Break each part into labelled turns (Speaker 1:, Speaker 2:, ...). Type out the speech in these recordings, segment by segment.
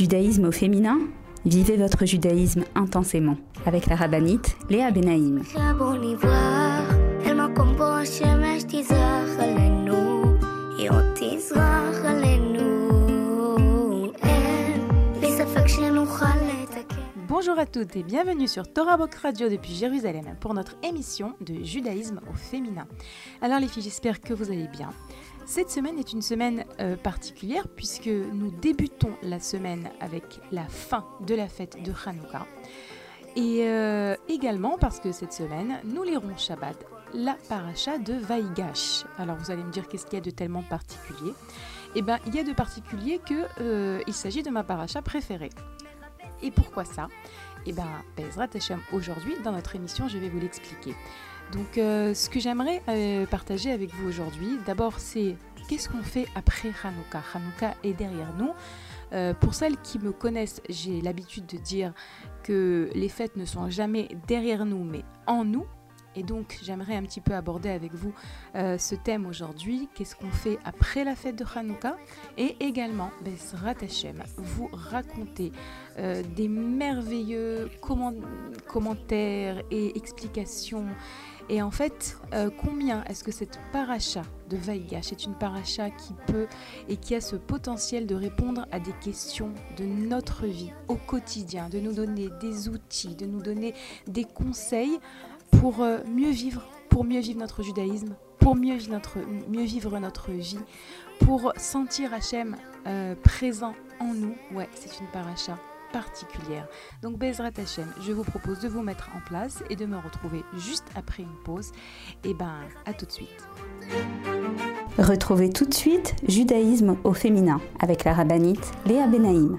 Speaker 1: Judaïsme au féminin Vivez votre judaïsme intensément avec la rabbinite Léa Benaïm.
Speaker 2: Bonjour à toutes et bienvenue sur Torah Box Radio depuis Jérusalem pour notre émission de judaïsme au féminin. Alors les filles, j'espère que vous allez bien. Cette semaine est une semaine euh, particulière puisque nous débutons la semaine avec la fin de la fête de Hanouka. Et euh, également parce que cette semaine, nous lirons Shabbat, la paracha de Vaïgash. Alors vous allez me dire qu'est-ce qu'il y a de tellement particulier? Eh bien, il y a de particulier qu'il euh, s'agit de ma paracha préférée. Et pourquoi ça? Eh bien, Bezrat Hashem, aujourd'hui, dans notre émission, je vais vous l'expliquer. Donc, euh, ce que j'aimerais partager avec vous aujourd'hui, d'abord, c'est qu'est-ce qu'on fait après Hanouka? Hanouka est derrière nous. Euh, pour celles qui me connaissent, j'ai l'habitude de dire que les fêtes ne sont jamais derrière nous, mais en nous. Et donc, j'aimerais un petit peu aborder avec vous ce thème aujourd'hui. Qu'est-ce qu'on fait après la fête de Hanouka? Et également, Bezrat Hashem, vous raconter des merveilleux commentaires et explications et en fait, euh, combien est-ce que cette paracha de Vaïgash est une paracha qui peut et qui a ce potentiel de répondre à des questions de notre vie au quotidien, de nous donner des outils, de nous donner des conseils pour euh, mieux vivre, notre judaïsme, pour mieux vivre notre, mieux vivre notre vie, pour sentir Hachem euh, présent en nous. Ouais, c'est une paracha particulière. Donc Bezrat Hashem, je vous propose de vous mettre en place et de me retrouver juste après une pause. Et ben, à tout de suite.
Speaker 1: Retrouvez tout de suite Judaïsme au féminin avec la rabbinite Léa Benaïm.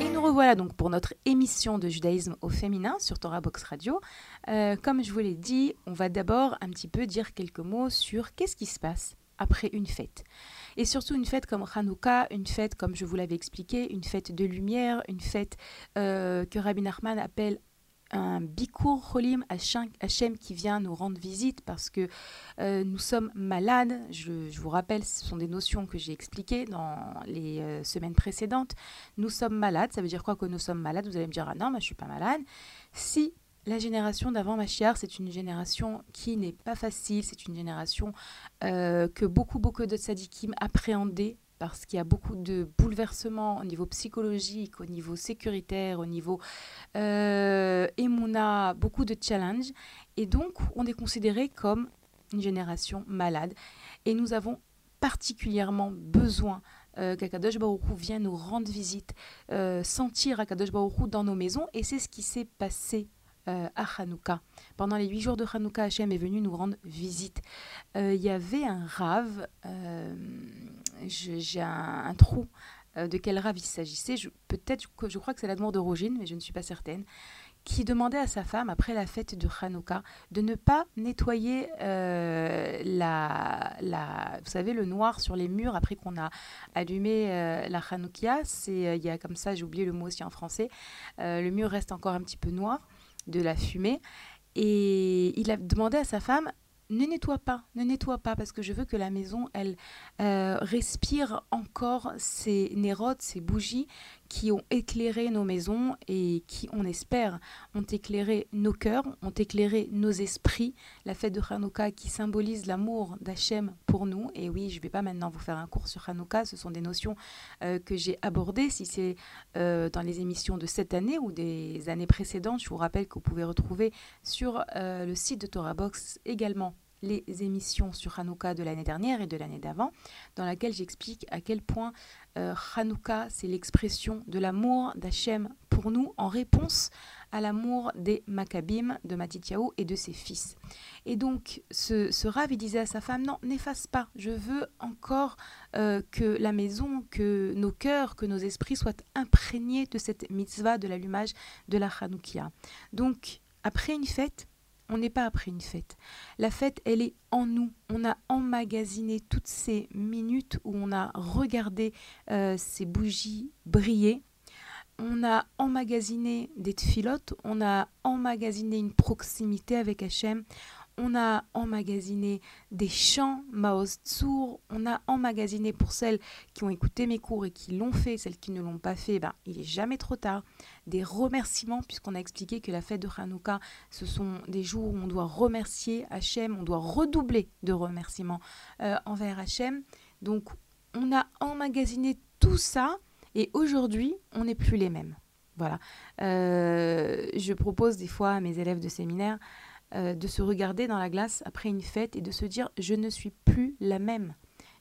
Speaker 2: Et nous revoilà donc pour notre émission de judaïsme au féminin sur Torah Box Radio. Euh, comme je vous l'ai dit, on va d'abord un petit peu dire quelques mots sur qu'est-ce qui se passe après une fête. Et surtout une fête comme Hanouka, une fête comme je vous l'avais expliqué, une fête de lumière, une fête euh, que Rabbi Nachman appelle un Bikur Cholim Hachem qui vient nous rendre visite parce que euh, nous sommes malades. Je, vous rappelle, ce sont des notions que j'ai expliquées dans les euh, semaines précédentes. Nous sommes malades, ça veut dire quoi que nous sommes malades? Vous allez me dire, ah non, moi je suis pas malade. Si la génération d'avant Machiar, c'est une génération qui n'est pas facile, c'est une génération euh, que beaucoup, beaucoup de tzadikim appréhendaient parce qu'il y a beaucoup de bouleversements au niveau psychologique, au niveau sécuritaire, au niveau euh, a beaucoup de challenges. Et donc, on est considéré comme une génération malade. Et nous avons particulièrement besoin euh, qu'Akadosh Baruch vienne nous rendre visite, euh, sentir Akadosh Baruch dans nos maisons. Et c'est ce qui s'est passé euh, à Hanouka. Pendant les huit jours de Hanouka, Hachem est venu nous rendre visite. Euh, il y avait un rave, euh, j'ai un, trou de quel rave il s'agissait. Peut-être je crois que c'est l'amour de Rogine, mais je ne suis pas certaine qui demandait à sa femme, après la fête de Hanouka, de ne pas nettoyer la, la, vous savez, le noir sur les murs après qu'on a allumé la Hanoukia. Il y a comme ça, j'ai oublié le mot aussi en français, le mur reste encore un petit peu noir de la fumée. Et il a demandé à sa femme ne nettoie pas, ne nettoie pas, parce que je veux que la maison, elle euh, respire encore ces nérodes, ces bougies qui ont éclairé nos maisons et qui, on espère, ont éclairé nos cœurs, ont éclairé nos esprits. La fête de Hanouka qui symbolise l'amour d'Hachem pour nous. Et oui, je ne vais pas maintenant vous faire un cours sur Hanouka, ce sont des notions euh, que j'ai abordées. Si c'est euh, dans les émissions de cette année ou des années précédentes, je vous rappelle que vous pouvez retrouver sur le site de Torah Box également les émissions sur Hanouka de l'année dernière et de l'année d'avant, dans laquelle j'explique à quel point euh, Hanouka, c'est l'expression de l'amour d'Hachem pour nous en réponse à l'amour des Maccabim, de Matityahu et de ses fils. Et donc, ce, ce Rav, il disait à sa femme, non, n'efface pas, je veux encore euh, que la maison, que nos cœurs, que nos esprits soient imprégnés de cette mitzvah de l'allumage de la Hanoukia. Donc, après une fête, on n'est pas après une fête. La fête, elle est en nous. On a emmagasiné toutes ces minutes où on a regardé euh, ces bougies briller. On a emmagasiné des tfilotes, on a emmagasiné une proximité avec Hachem, on a emmagasiné des chants, Maoz Tsour, on a emmagasiné pour celles qui ont écouté mes cours et qui l'ont fait, celles qui ne l'ont pas fait, ben, il est jamais trop tard. Des remerciements, puisqu'on a expliqué que la fête de Hanouka, ce sont des jours où on doit remercier Hachem, on doit redoubler de remerciements euh, envers Hachem. Donc, on a emmagasiné tout ça et aujourd'hui, on n'est plus les mêmes. Voilà. Euh, je propose des fois à mes élèves de séminaire euh, de se regarder dans la glace après une fête et de se dire je ne suis plus la même.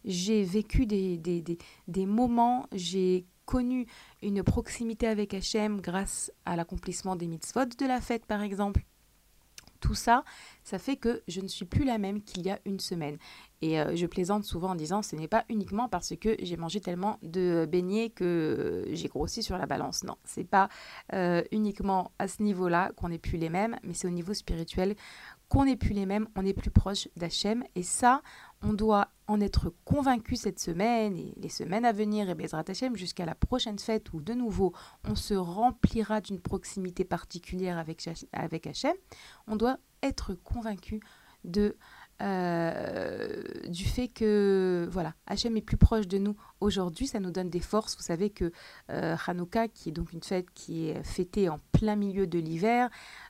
Speaker 2: J'ai vécu des, des, des, des moments, j'ai connu une proximité avec Hachem grâce à l'accomplissement des mitzvot de la fête par exemple. Tout ça, ça fait que je ne suis plus la même qu'il y a une semaine. Et euh, je plaisante souvent en disant ce n'est pas uniquement parce que j'ai mangé tellement de beignets que j'ai grossi sur la balance. Non, c'est pas euh, uniquement à ce niveau-là qu'on n'est plus les mêmes, mais c'est au niveau spirituel qu'on n'est plus les mêmes, on est plus proche d'Hachem. Et ça, on doit en être convaincu cette semaine et les semaines à venir, et Bezrat Hachem, jusqu'à la prochaine fête où de nouveau on se remplira d'une proximité particulière avec, avec Hachem. On doit être convaincu de euh, du fait que voilà, Hachem est plus proche de nous aujourd'hui, ça nous donne des forces. Vous savez que euh, Hanouka, qui est donc une fête qui est fêtée en plein milieu de l'hiver,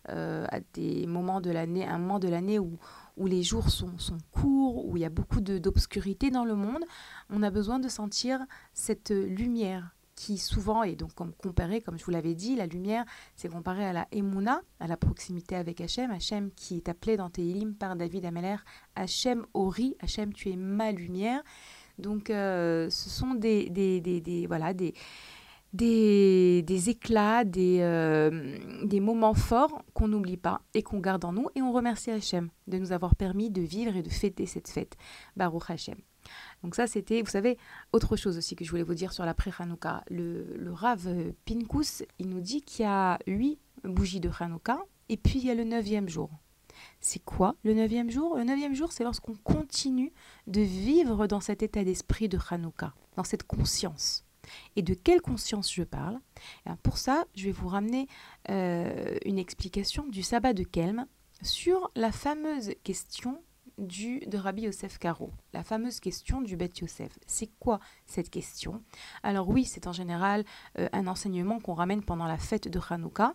Speaker 2: euh, à des moments de l'année, un moment de l'année où, où les jours sont, sont courts, où il y a beaucoup d'obscurité dans le monde, on a besoin de sentir cette lumière qui souvent est donc comme comparé, comme je vous l'avais dit, la lumière, c'est comparé à la Emouna, à la proximité avec Hachem, Hachem qui est appelé dans Tehilim par David Ameller, Hachem Ori, Hachem tu es ma lumière. Donc euh, ce sont des, des, des, des voilà, des, des, des, éclats, des, euh, des moments forts qu'on n'oublie pas et qu'on garde en nous. Et on remercie Hachem de nous avoir permis de vivre et de fêter cette fête. Baruch Hachem. Donc ça, c'était, vous savez, autre chose aussi que je voulais vous dire sur la pré-Hanouka. Le, le Rav Pinkus, il nous dit qu'il y a huit bougies de Hanouka et puis il y a le neuvième jour. C'est quoi le neuvième jour? Le neuvième jour, c'est lorsqu'on continue de vivre dans cet état d'esprit de Hanouka, dans cette conscience. Et de quelle conscience je parle Pour ça, je vais vous ramener euh, une explication du sabbat de Kelm sur la fameuse question du, de Rabbi Yosef Karo, la fameuse question du Bet Yosef. C'est quoi cette question? Alors oui, c'est en général euh, un enseignement qu'on ramène pendant la fête de Hanouka.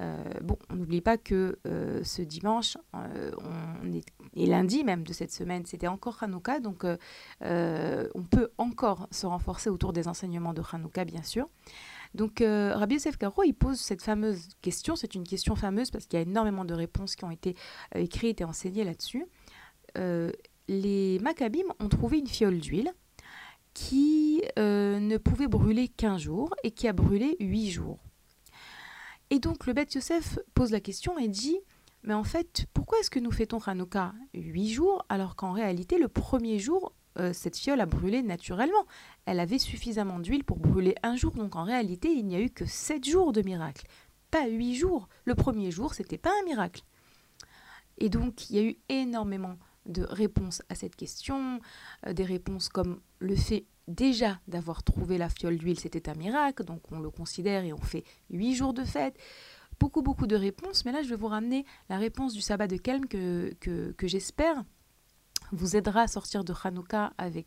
Speaker 2: Euh, bon, on n'oublie pas que euh, ce dimanche, on est, et lundi même de cette semaine, c'était encore Hanouka, donc on peut encore se renforcer autour des enseignements de Hanouka, bien sûr. Donc Rabbi Yosef Karo, il pose cette fameuse question, c'est une question fameuse parce qu'il y a énormément de réponses qui ont été écrites et enseignées là-dessus. Euh, les Maccabim ont trouvé une fiole d'huile qui euh, ne pouvait brûler qu'un jour et qui a brûlé huit jours. Et donc le Beth Yosef pose la question et dit Mais en fait, pourquoi est-ce que nous fêtons Hanouka huit jours alors qu'en réalité, le premier jour, euh, cette fiole a brûlé naturellement? Elle avait suffisamment d'huile pour brûler un jour, donc en réalité, il n'y a eu que sept jours de miracle. pas huit jours. Le premier jour, c'était pas un miracle. Et donc, il y a eu énormément de réponses à cette question, euh, des réponses comme le fait déjà d'avoir trouvé la fiole d'huile, c'était un miracle, donc on le considère et on fait huit jours de fête. Beaucoup, beaucoup de réponses, mais là je vais vous ramener la réponse du sabbat de Kelm que, que, j'espère vous aidera à sortir de Hanouka avec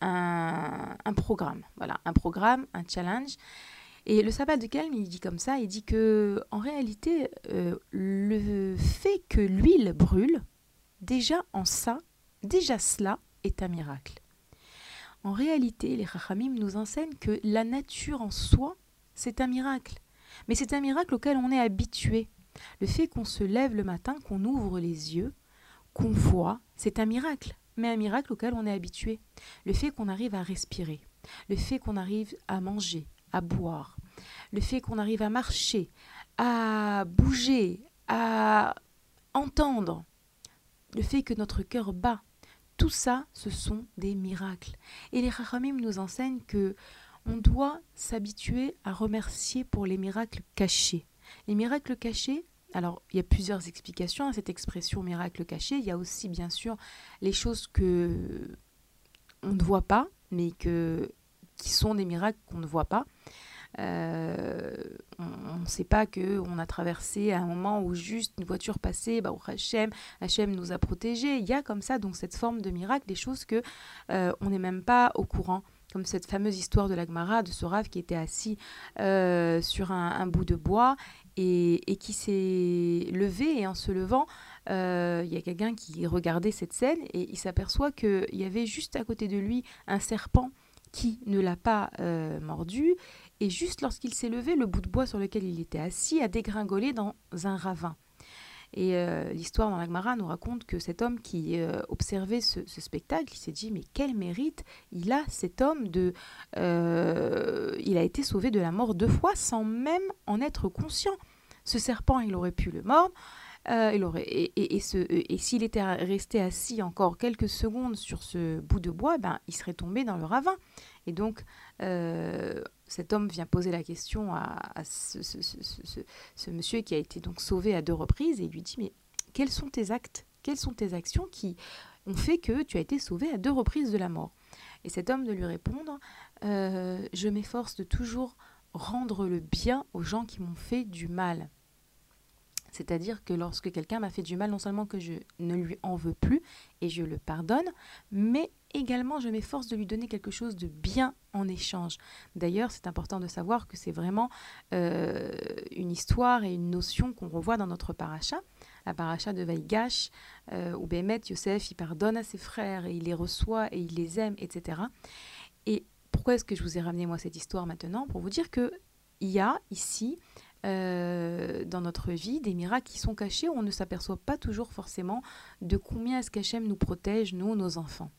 Speaker 2: un, un, programme. Voilà, un programme, un challenge. Et le sabbat de Kelm, il dit comme ça, il dit que en réalité, euh, le fait que l'huile brûle, déjà en ça, déjà cela est un miracle. En réalité, les Chachamim nous enseignent que la nature en soi, c'est un miracle. Mais c'est un miracle auquel on est habitué. Le fait qu'on se lève le matin, qu'on ouvre les yeux, qu'on voit, c'est un miracle. Mais un miracle auquel on est habitué. Le fait qu'on arrive à respirer, le fait qu'on arrive à manger, à boire, le fait qu'on arrive à marcher, à bouger, à entendre, le fait que notre cœur bat, tout ça, ce sont des miracles. Et les Chachamim nous enseignent que on doit s'habituer à remercier pour les miracles cachés. Les miracles cachés, alors il y a plusieurs explications à cette expression miracle caché. Il y a aussi bien sûr les choses que on ne voit pas, mais qui sont des miracles qu'on ne voit pas. Euh, on ne sait pas qu'on a traversé un moment où juste une voiture passait, bah, Hachem, nous a protégés. Il y a comme ça donc cette forme de miracle, des choses que euh, on n'est même pas au courant comme cette fameuse histoire de l'Agmara, de ce rave qui était assis euh, sur un, bout de bois et, et qui s'est levé et en se levant, il y a quelqu'un qui regardait cette scène et il s'aperçoit qu'il y avait juste à côté de lui un serpent qui ne l'a pas mordu et juste lorsqu'il s'est levé, le bout de bois sur lequel il était assis a dégringolé dans un ravin. Et euh, l'histoire dans l'Agmara nous raconte que cet homme qui euh, observait ce, spectacle, il s'est dit mais quel mérite il a cet homme de, euh, il a été sauvé de la mort deux fois sans même en être conscient. Ce serpent, il aurait pu le mordre. il aurait, et, et, s'il était resté assis encore quelques secondes sur ce bout de bois, ben, il serait tombé dans le ravin. Et donc, cet homme vient poser la question à, ce, monsieur qui a été donc sauvé à deux reprises et il lui dit mais quels sont tes actes? Quelles sont tes actions qui ont fait que tu as été sauvé à deux reprises de la mort? Et cet homme de lui répondre euh, je m'efforce de toujours rendre le bien aux gens qui m'ont fait du mal. C'est-à-dire que lorsque quelqu'un m'a fait du mal, non seulement que je ne lui en veux plus et je le pardonne, mais également je m'efforce de lui donner quelque chose de bien en échange. D'ailleurs, c'est important de savoir que c'est vraiment euh, une histoire et une notion qu'on revoit dans notre paracha, la paracha de Vaïgash, euh, où Bémet, Yosef, il pardonne à ses frères et il les reçoit et il les aime, etc. Et pourquoi est-ce que je vous ai ramené moi cette histoire maintenant? Pour vous dire que il y a ici euh, dans notre vie, des miracles qui sont cachés, on ne s'aperçoit pas toujours forcément de combien est-ce nous protège, nous, nos enfants.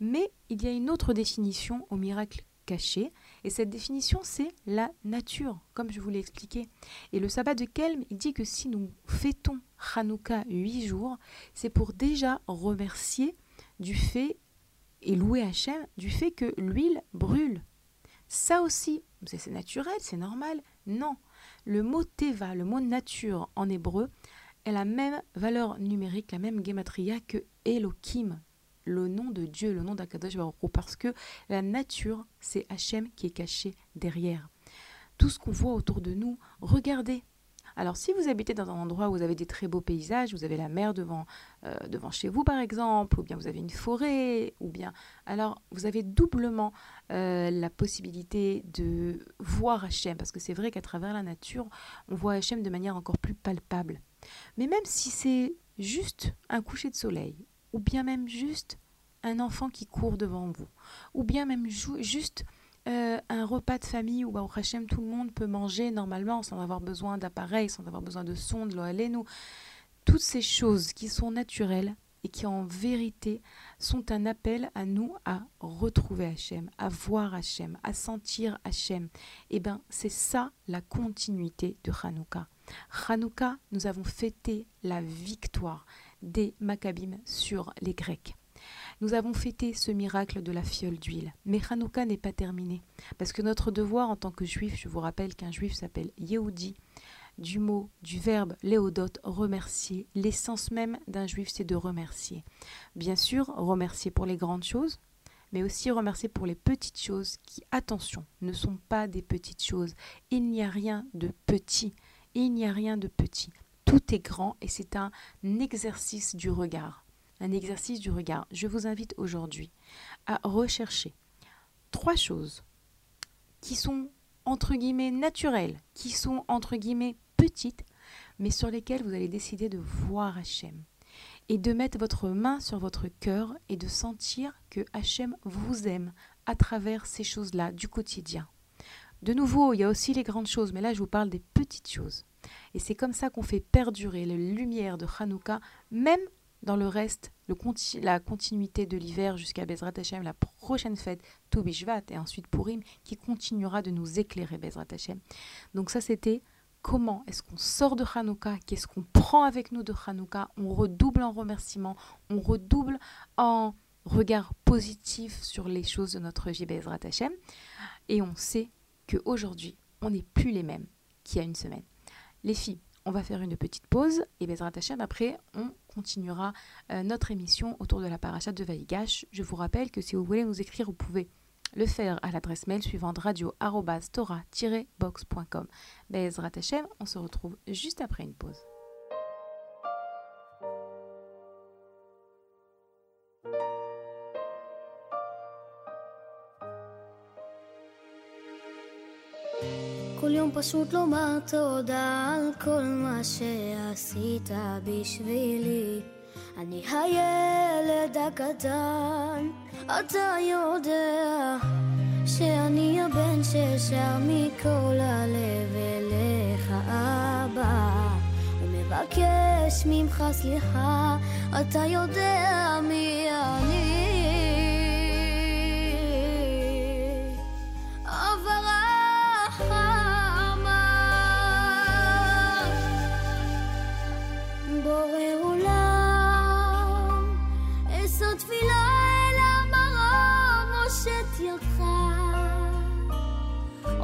Speaker 2: Mais il y a une autre définition au miracle caché, et cette définition, c'est la nature, comme je vous l'ai expliqué. Et le sabbat de Kelm, il dit que si nous fêtons Hanouka huit jours, c'est pour déjà remercier du fait et louer Hachem du fait que l'huile brûle. Ça aussi, c'est naturel, c'est normal. Non, le mot teva, le mot nature en hébreu, est la même valeur numérique, la même gematria que Elohim, le nom de Dieu, le nom d'Akadosh Baruch parce que la nature, c'est Hachem qui est caché derrière. Tout ce qu'on voit autour de nous, regardez. Alors si vous habitez dans un endroit où vous avez des très beaux paysages, vous avez la mer devant, euh, chez vous par exemple, ou bien vous avez une forêt, ou bien alors vous avez doublement euh, la possibilité de voir Hachem, parce que c'est vrai qu'à travers la nature, on voit Hachem de manière encore plus palpable. Mais même si c'est juste un coucher de soleil, ou bien même juste un enfant qui court devant vous, ou bien même juste euh, un repas de famille où, bah, Hachem, tout le monde peut manger normalement sans avoir besoin d'appareils, sans avoir besoin de sondes, nous. Toutes ces choses qui sont naturelles et qui en vérité sont un appel à nous à retrouver Hachem, à voir Hachem, à sentir Hachem. Eh bien, c'est ça la continuité de Hanouka. Hanouka, nous avons fêté la victoire des Maccabim sur les Grecs. Nous avons fêté ce miracle de la fiole d'huile. Mais Hanouka n'est pas terminé. Parce que notre devoir en tant que juif, je vous rappelle qu'un juif s'appelle Yehudi, du mot, du verbe léodot, remercier. L'essence même d'un juif, c'est de remercier. Bien sûr, remercier pour les grandes choses, mais aussi remercier pour les petites choses qui, attention, ne sont pas des petites choses. Il n'y a rien de petit. Il n'y a rien de petit. Tout est grand et c'est un exercice du regard. Un exercice du regard. Je vous invite aujourd'hui à rechercher trois choses qui sont entre guillemets naturelles, qui sont entre guillemets petites, mais sur lesquelles vous allez décider de voir Hachem et de mettre votre main sur votre cœur et de sentir que Hachem vous aime à travers ces choses-là du quotidien. De nouveau, il y a aussi les grandes choses, mais là je vous parle des petites choses. Et c'est comme ça qu'on fait perdurer la lumière de Hanouka, même dans le reste, la continuité de l'hiver jusqu'à Bezrat Hashem, la prochaine fête, Toubishvat, et ensuite Purim, qui continuera de nous éclairer, Bezrat Hashem. Donc ça, c'était comment est-ce qu'on sort de Hanouka, qu'est-ce qu'on prend avec nous de Hanouka, on redouble en remerciements, on redouble en regard positif sur les choses de notre vie Bezrat Hashem, et on sait qu'aujourd'hui, on n'est plus les mêmes qu'il y a une semaine. Les filles, on va faire une petite pause et Bezrat Hashem, après, on continuera euh, notre émission autour de la paracha de Vaïgash. Je vous rappelle que si vous voulez nous écrire, vous pouvez le faire à l'adresse mail suivante radio-tora-box.com. Bezrat Hashem, on se retrouve juste après une pause.
Speaker 3: פשוט לומר תודה על כל מה שעשית בשבילי. אני הילד הקטן, אתה יודע שאני הבן ששר מכל הלב אליך אבא. ומבקש ממך סליחה, אתה יודע מי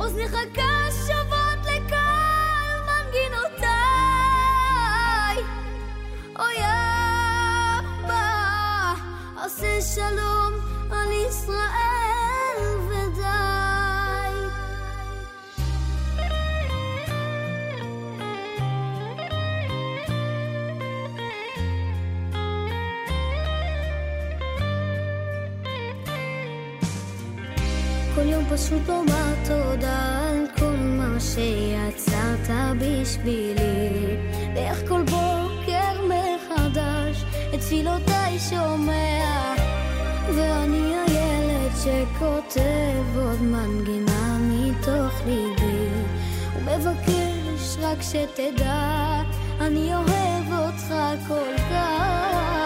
Speaker 3: אוזנך קשובות לכל מנגינותיי. אוי אבא, עושה שלום על ישראל ודי. כל יום פשוט לומר תודה על כל מה שיצרת בשבילי. ואיך כל בוקר מחדש את תפילותיי שומע. ואני הילד שכותב עוד מנגינה מתוך ליבי. ומבקש רק שתדע אני אוהב אותך כל כך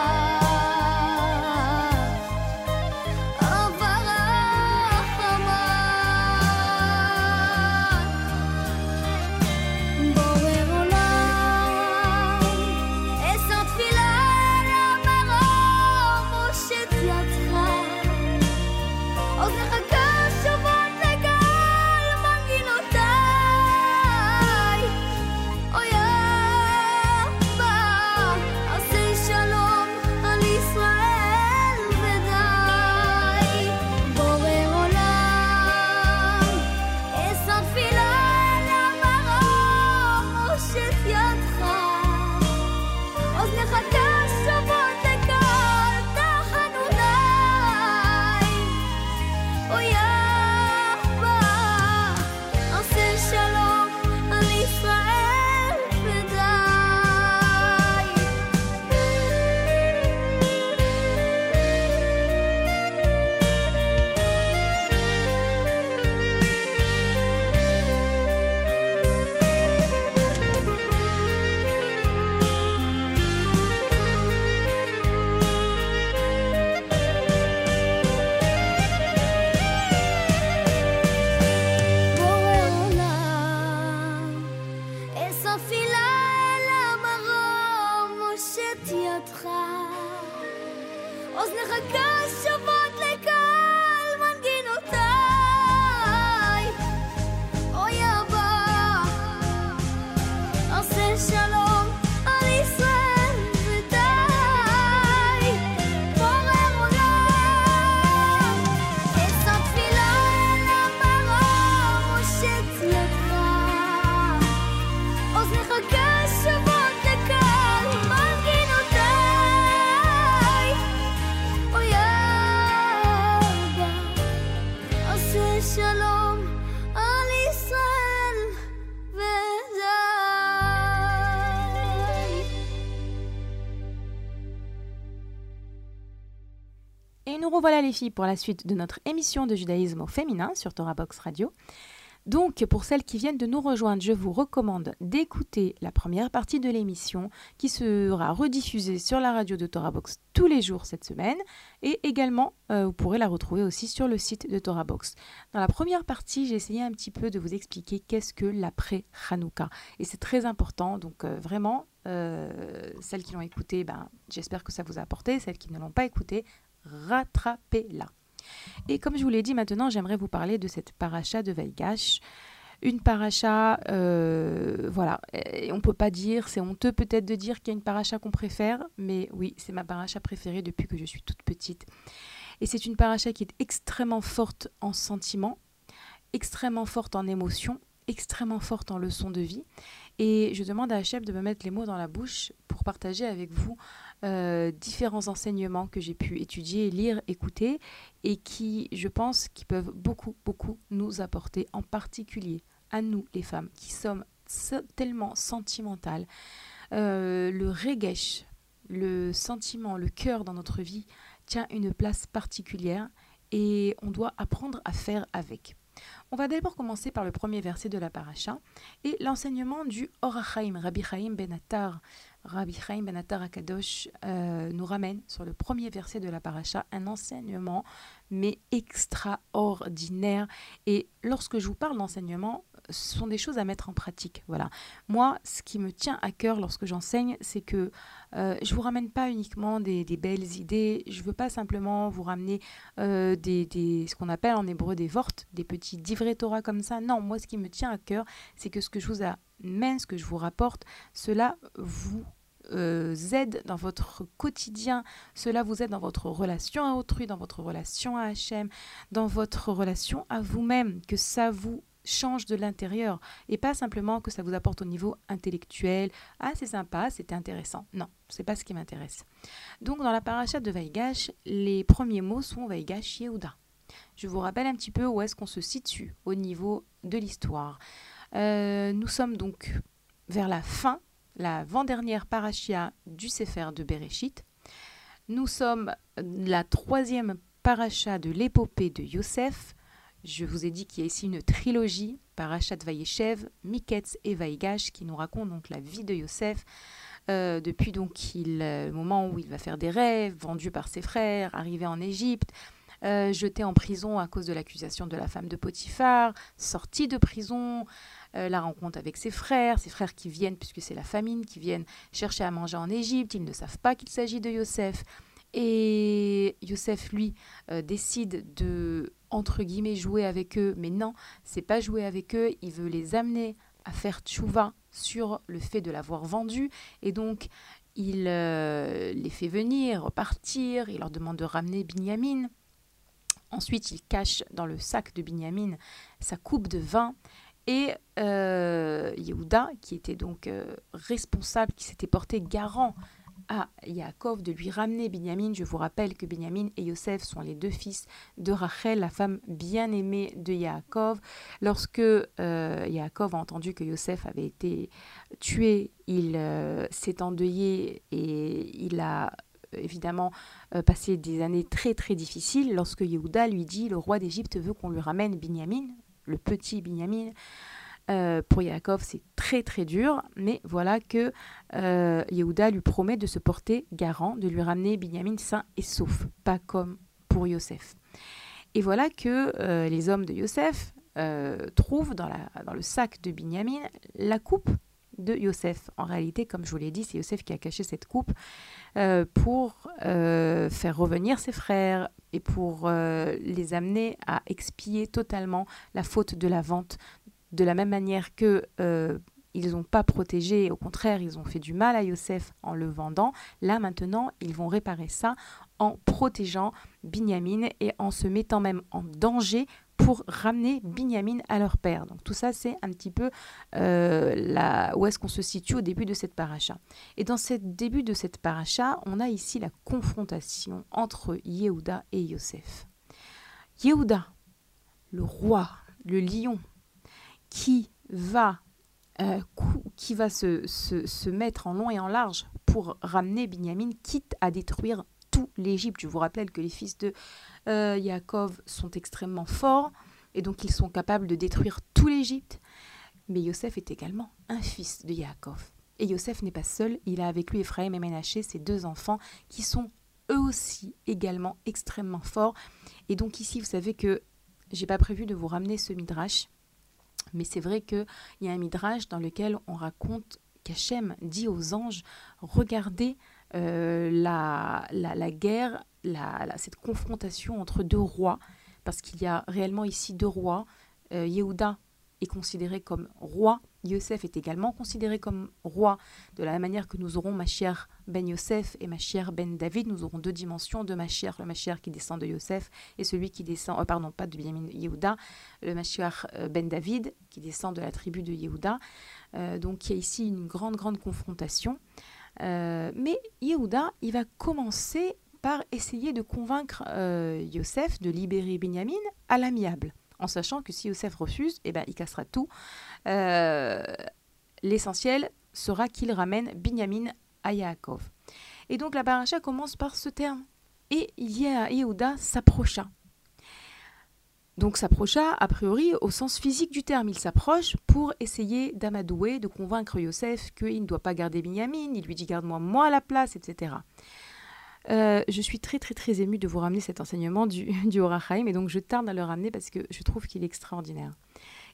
Speaker 2: voilà les filles pour la suite de notre émission de judaïsme au féminin sur Torah Box Radio. Donc, pour celles qui viennent de nous rejoindre, je vous recommande d'écouter la première partie de l'émission qui sera rediffusée sur la radio de Torah Box tous les jours cette semaine. Et également, euh, vous pourrez la retrouver aussi sur le site de Torah Box. Dans la première partie, j'ai essayé un petit peu de vous expliquer qu'est-ce que l'après-Hanouka. Et c'est très important, donc euh, vraiment, euh, celles qui l'ont écouté, ben, j'espère que ça vous a apporté. Celles qui ne l'ont pas écouté, rattrapez-la. Et comme je vous l'ai dit maintenant, j'aimerais vous parler de cette paracha de Vaigash. Une paracha, euh, voilà, on ne peut pas dire, c'est honteux peut-être de dire qu'il y a une paracha qu'on préfère, mais oui, c'est ma paracha préférée depuis que je suis toute petite. Et c'est une paracha qui est extrêmement forte en sentiments, extrêmement forte en émotions, extrêmement forte en leçons de vie. Et je demande à Hachem de me mettre les mots dans la bouche pour partager avec vous euh, différents enseignements que j'ai pu étudier, lire, écouter, et qui, je pense, qui peuvent beaucoup, beaucoup nous apporter, en particulier à nous, les femmes, qui sommes tellement sentimentales. Euh, le regesh, le sentiment, le cœur dans notre vie tient une place particulière et on doit apprendre à faire avec. On va d'abord commencer par le premier verset de la paracha et l'enseignement du Orachaim, Rabbi Chaim Ben Attar, Rabbi Chaim Ben Attar Akadosh euh, nous ramène sur le premier verset de la paracha un enseignement mais extraordinaire. Et lorsque je vous parle d'enseignement, ce sont des choses à mettre en pratique. Voilà. Moi, ce qui me tient à cœur lorsque j'enseigne, c'est que euh, je vous ramène pas uniquement des, belles idées. Je veux pas simplement vous ramener euh, des, ce qu'on appelle en hébreu des vortes, des petits divrei Torah comme ça. Non, moi, ce qui me tient à cœur, c'est que ce que je vous amène, ce que je vous rapporte, cela vous euh, aide dans votre quotidien, cela vous aide dans votre relation à autrui, dans votre relation à Hachem, dans votre relation à vous-même, que ça vous change de l'intérieur et pas simplement que ça vous apporte au niveau intellectuel. Ah, c'est sympa, c'était intéressant. Non, c'est pas ce qui m'intéresse. Donc, dans la paracha de Vaigash, les premiers mots sont Vaigash Yehuda. Je vous rappelle un petit peu où est-ce qu'on se situe au niveau de l'histoire. Euh, nous sommes donc vers la fin, l'avant-dernière parachia du Sefer de Bereshit. Nous sommes la troisième paracha de l'épopée de Yosef. Je vous ai dit qu'il y a ici une trilogie, Parashat Vayeshev, Miketz et Vaigash, qui nous raconte donc la vie de Yosef. Euh, depuis donc euh, le moment où il va faire des rêves, vendu par ses frères, arrivé en Égypte, euh, jeté en prison à cause de l'accusation de la femme de Potiphar, sorti de prison, la rencontre avec ses frères, ses frères qui viennent, puisque c'est la famine, qui viennent chercher à manger en Égypte, ils ne savent pas qu'il s'agit de Yosef. Et Yosef, lui, décide de entre guillemets jouer avec eux, mais non, c'est pas jouer avec eux, il veut les amener à faire tchouva sur le fait de l'avoir vendu. Et donc il euh, les fait venir, repartir, il leur demande de ramener Binyamin. Ensuite, il cache dans le sac de Binyamin sa coupe de vin. Et euh, Yehuda, qui était donc euh, responsable, qui s'était porté garant à Yaakov de lui ramener Binyamin. Je vous rappelle que Binyamin et Yosef sont les deux fils de Rachel, la femme bien-aimée de Yaakov. Lorsque euh, Yaakov a entendu que Yosef avait été tué, il euh, s'est endeuillé et il a évidemment euh, passé des années très très difficiles. Lorsque Yehuda lui dit le roi d'Égypte veut qu'on lui ramène Binyamin, le petit Binyamin, euh, pour Yaakov, c'est très très dur, mais voilà que euh, Yehuda lui promet de se porter garant, de lui ramener Binyamin sain et sauf, pas comme pour Yosef. Et voilà que euh, les hommes de Yosef trouvent dans, dans le sac de Binyamin la coupe de Yosef. En réalité, comme je vous l'ai dit, c'est Yosef qui a caché cette coupe pour faire revenir ses frères et pour les amener à expier totalement la faute de la vente de la même manière que euh, ils n'ont pas protégé, au contraire, ils ont fait du mal à Yosef en le vendant. Là maintenant, ils vont réparer ça en protégeant Binyamin et en se mettant même en danger pour ramener Binyamin à leur père. Donc tout ça, c'est un petit peu euh, où est-ce qu'on se situe au début de cette paracha. Et dans ce début de cette paracha, on a ici la confrontation entre Yehuda et Yosef. Yehuda, le roi, le lion, qui va, euh, qui va se, se, mettre en long et en large pour ramener Binyamin, quitte à détruire tout l'Égypte. Je vous rappelle que les fils de euh, Yaakov sont extrêmement forts et donc ils sont capables de détruire tout l'Égypte. Mais Yosef est également un fils de Yaakov. Et Yosef n'est pas seul, il a avec lui Ephraim et Ménaché, ses deux enfants, qui sont eux aussi également extrêmement forts. Et donc ici, vous savez que j'ai pas prévu de vous ramener ce midrash, mais c'est vrai qu'il y a un midrash dans lequel on raconte qu'Hachem dit aux anges regardez euh, la, la, guerre, la, cette confrontation entre deux rois, parce qu'il y a réellement ici deux rois. Euh, Yehuda considéré comme roi, Yosef est également considéré comme roi, de la manière que nous aurons ma chère Ben Yosef et ma chère Ben David, nous aurons deux dimensions de ma chère, le chère qui descend de Yosef et celui qui descend, euh, pardon, pas de Benjamin Yehuda, le chère Ben David qui descend de la tribu de Yehuda. Euh, donc il y a ici une grande, grande confrontation. Euh, mais Yehuda, il va commencer par essayer de convaincre Yosef de libérer Benjamin à l'amiable en sachant que si Yosef refuse, eh ben, il cassera tout. Euh, l'essentiel sera qu'il ramène Binyamin à Yaakov. Et donc la paracha commence par ce terme. Et Yehuda s'approcha. Donc s'approcha, a priori, au sens physique du terme. Il s'approche pour essayer d'amadouer, de convaincre Yosef qu'il ne doit pas garder Binyamin. Il lui dit garde-moi moi à la place, etc. Euh, je suis très très très émue de vous ramener cet enseignement du, du et donc je tarde à le ramener parce que je trouve qu'il est extraordinaire.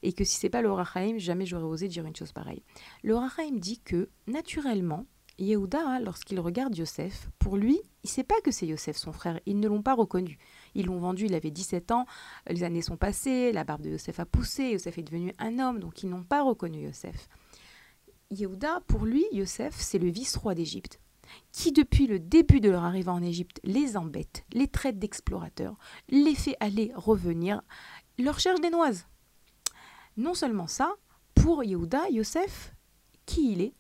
Speaker 2: Et que si c'est pas le Orachaim, jamais j'aurais osé dire une chose pareille. Le Orachaim dit que naturellement, Yehuda, hein, lorsqu'il regarde Yosef, pour lui, il sait pas que c'est Yosef son frère. Ils ne l'ont pas reconnu. Ils l'ont vendu, il avait 17 ans, les années sont passées, la barbe de Yosef a poussé, Yosef est devenu un homme, donc ils n'ont pas reconnu Yosef. Yehuda, pour lui, Yosef, c'est le vice-roi d'Égypte qui depuis le début de leur arrivée en Égypte les embête, les traite d'explorateurs, les fait aller revenir, leur cherche des noises. Non seulement ça, pour Yehuda, Yosef, qui il est?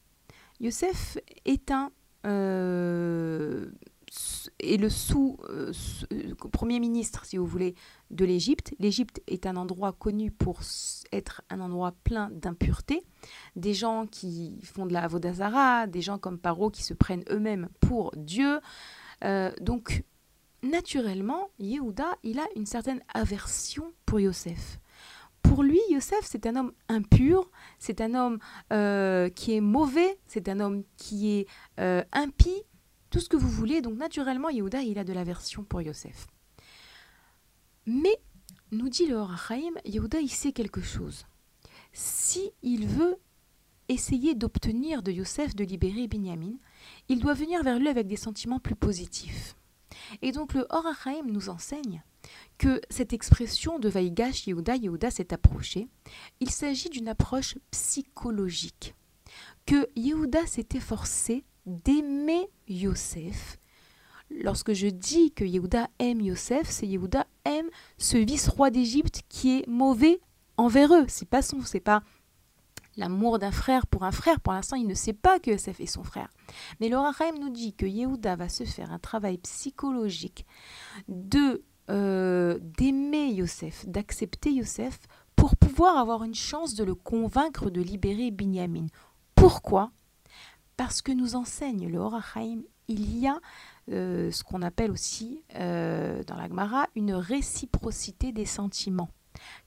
Speaker 2: Yosef est un euh, est le sous, euh, euh, premier ministre, si vous voulez, de l'Égypte. L'Égypte est un endroit connu pour être un endroit plein d'impuretés. Des gens qui font de la Avodazara, des gens comme Paro qui se prennent eux-mêmes pour Dieu. Euh, donc, naturellement, Yehuda, il a une certaine aversion pour Yosef. Pour lui, Yosef, c'est un homme impur, c'est un homme qui est mauvais, c'est un homme qui est impie, tout ce que vous voulez. Donc naturellement, Yehuda, il a de l'aversion pour Yosef. Mais, nous dit le Horachaim, Yehuda, il sait quelque chose. Si il veut essayer d'obtenir de Yosef de libérer Binyamin, il doit venir vers lui avec des sentiments plus positifs. Et donc le Horachaim nous enseigne que cette expression de Vaïgash Yehuda, Yehuda s'est approché, il s'agit d'une approche psychologique, que Yehuda s'est efforcé d'aimer Yosef. Lorsque je dis que Yehuda aime Yosef, c'est Yehuda aime ce vice-roi d'Égypte qui est mauvais envers eux. C'est pas son, c'est pas l'amour d'un frère pour un frère. Pour l'instant, il ne sait pas que Yosef est son frère. Mais Laura nous dit que Yehuda va se faire un travail psychologique de euh, d'aimer Yosef, d'accepter Yosef pour pouvoir avoir une chance de le convaincre de libérer Binyamin. Pourquoi? Parce que nous enseigne le Horachaim, il y a euh, ce qu'on appelle aussi euh, dans la Gemara une réciprocité des sentiments.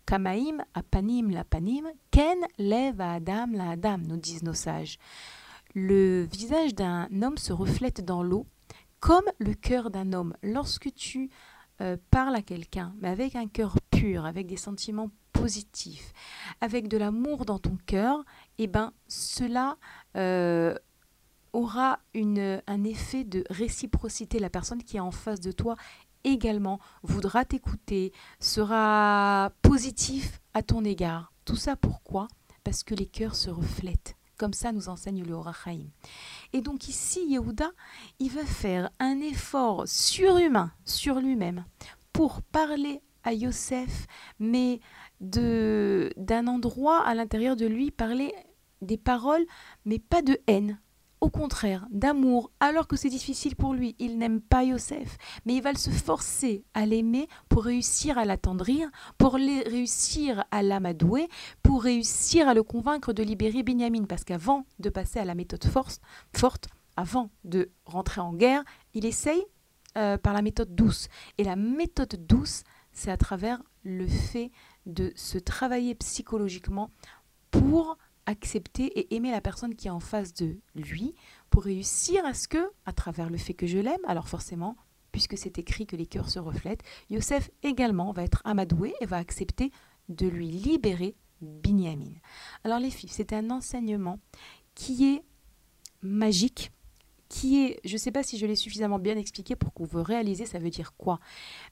Speaker 2: Kamaim apanim la panim, ken lev adam la adam, nous disent nos sages. Le visage d'un homme se reflète dans l'eau comme le cœur d'un homme. Lorsque tu euh, parles à quelqu'un, mais avec un cœur pur, avec des sentiments positifs, avec de l'amour dans ton cœur, eh ben cela aura une, un effet de réciprocité. La personne qui est en face de toi également voudra t'écouter, sera positif à ton égard. Tout ça pourquoi? Parce que les cœurs se reflètent. Comme ça nous enseigne le Horachaim. Et donc ici, Yehuda, il va faire un effort surhumain sur lui-même pour parler à Yosef, mais d'un endroit à l'intérieur de lui, parler des paroles, mais pas de haine, au contraire, d'amour, alors que c'est difficile pour lui. Il n'aime pas Yosef, mais il va se forcer à l'aimer pour réussir à l'attendrir, pour réussir à l'amadouer, pour réussir à le convaincre de libérer Benjamin. Parce qu'avant de passer à la méthode forte, forte, avant de rentrer en guerre, il essaye euh, par la méthode douce. Et la méthode douce, c'est à travers le fait de se travailler psychologiquement pour accepter et aimer la personne qui est en face de lui pour réussir à ce que, à travers le fait que je l'aime, alors forcément, puisque c'est écrit que les cœurs se reflètent, Yosef également va être amadoué et va accepter de lui libérer Binyamin. Alors les filles, c'est un enseignement qui est magique, qui est, je ne sais pas si je l'ai suffisamment bien expliqué pour que vous réalisez ça veut dire quoi.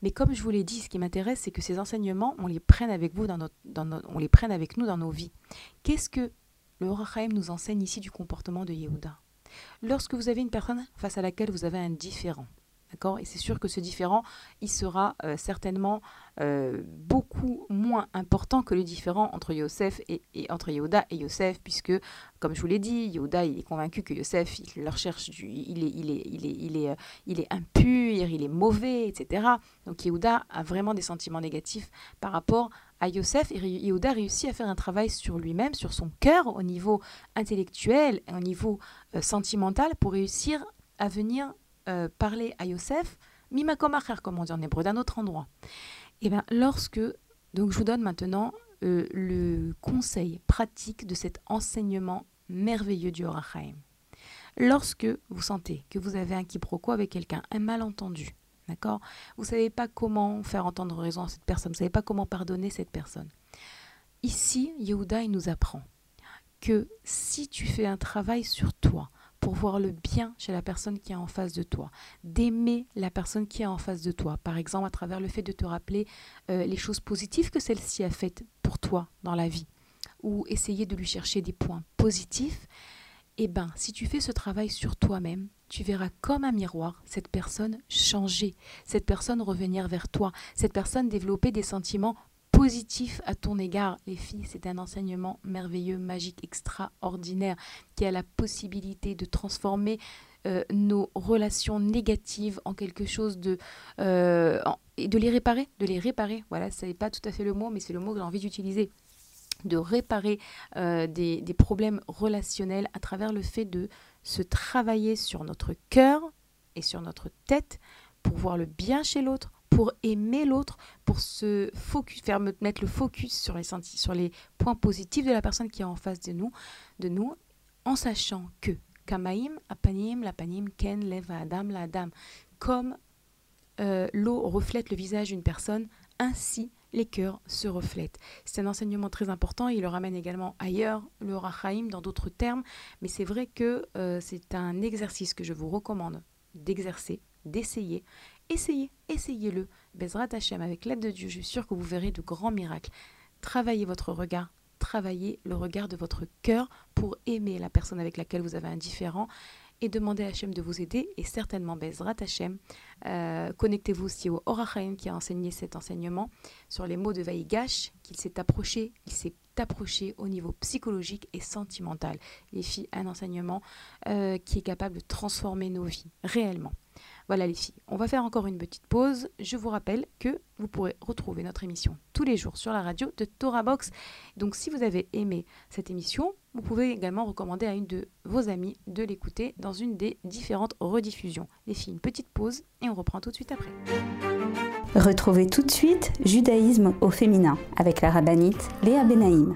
Speaker 2: Mais comme je vous l'ai dit, ce qui m'intéresse, c'est que ces enseignements, on les prenne avec on les prenne avec nous dans nos vies. Qu'est-ce que le Horachaim nous enseigne ici du comportement de Yehuda? Lorsque vous avez une personne face à laquelle vous avez un différent, D'accord? Et c'est sûr que ce différent, il sera euh, certainement euh, beaucoup moins important que le différent entre Yosef et, entre Yehuda et Yosef, puisque, comme je vous l'ai dit, Yehuda est convaincu que Yosef, il leur cherche du, il est, il est, il est, il est, euh, il est impur, il est mauvais, etc. Donc Yehuda a vraiment des sentiments négatifs par rapport à Yosef, Yehuda réussit à faire un travail sur lui-même, sur son cœur, au niveau intellectuel au niveau sentimental, pour réussir à venir euh, parler à Yosef, mimakomacher, comme on dit en hébreu, d'un autre endroit. Et eh bien, lorsque, donc je vous donne maintenant euh, le conseil pratique de cet enseignement merveilleux du Horachaim. Lorsque vous sentez que vous avez un quiproquo avec quelqu'un, un malentendu, d'accord Vous ne savez pas comment faire entendre raison à cette personne, vous ne savez pas comment pardonner cette personne. Ici, Yehuda, il nous apprend que si tu fais un travail sur toi, pour voir le bien chez la personne qui est en face de toi, d'aimer la personne qui est en face de toi, par exemple à travers le fait de te rappeler euh, les choses positives que celle-ci a faites pour toi dans la vie, ou essayer de lui chercher des points positifs, eh bien, si tu fais ce travail sur toi-même, tu verras comme un miroir cette personne changer, cette personne revenir vers toi, cette personne développer des sentiments positif à ton égard. Les filles, c'est un enseignement merveilleux, magique, extraordinaire, qui a la possibilité de transformer euh, nos relations négatives en quelque chose de euh, et de les réparer, de les réparer. Voilà, ce n'est pas tout à fait le mot, mais c'est le mot que j'ai envie d'utiliser de réparer euh, des, des, problèmes relationnels à travers le fait de se travailler sur notre cœur et sur notre tête pour voir le bien chez l'autre, pour aimer l'autre, pour se focus, faire mettre le focus sur les, sur les points positifs de la personne qui est en face de nous, de nous en sachant que Kamaim, Apanim, Lapanim, Ken, Adam, la Adam, comme euh, l'eau reflète le visage d'une personne, ainsi les cœurs se reflètent. C'est un enseignement très important, il le ramène également ailleurs, le Rachaim, dans d'autres termes, mais c'est vrai que euh, c'est un exercice que je vous recommande d'exercer, d'essayer, Essayez, essayez-le. Bezrat Hashem, avec l'aide de Dieu, je suis sûre que vous verrez de grands miracles. Travaillez votre regard, travaillez le regard de votre cœur pour aimer la personne avec laquelle vous avez un différent et demandez à Hachem de vous aider et certainement Bezrat Hashem. Euh, connectez-vous aussi au Orachaim qui a enseigné cet enseignement sur les mots de Vaïgash, qu'il s'est approché, il s'est approché au niveau psychologique et sentimental. Les filles, un enseignement euh, qui est capable de transformer nos vies réellement. Voilà les filles, on va faire encore une petite pause. Je vous rappelle que vous pourrez retrouver notre émission tous les jours sur la radio de Torah Box. Donc si vous avez aimé cette émission, vous pouvez également recommander à une de vos amies de l'écouter dans une des différentes rediffusions. Les filles, une petite pause et on reprend tout de suite après.
Speaker 1: Retrouvez tout de suite Judaïsme au féminin avec la rabbinite Léa Benaïm.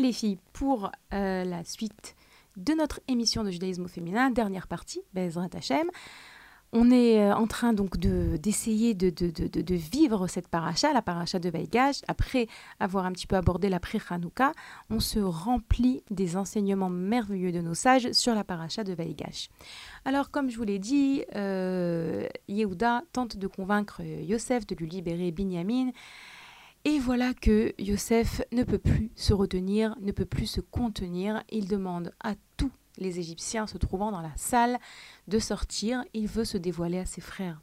Speaker 2: Les filles pour euh, la suite de notre émission de judaïsme au féminin, dernière partie, Bezrat Hashem. On est euh, en train donc d'essayer de, de, vivre cette paracha, la paracha de Vaïgash. Après avoir un petit peu abordé la pré-Hanouka, on se remplit des enseignements merveilleux de nos sages sur la paracha de Vaïgash. Alors, comme je vous l'ai dit, euh, Yehuda tente de convaincre Yosef de lui libérer Binyamin. Et voilà que Yosef ne peut plus se retenir, ne peut plus se contenir. Il demande à tout les Égyptiens se trouvant dans la salle de sortir, il veut se dévoiler à ses frères.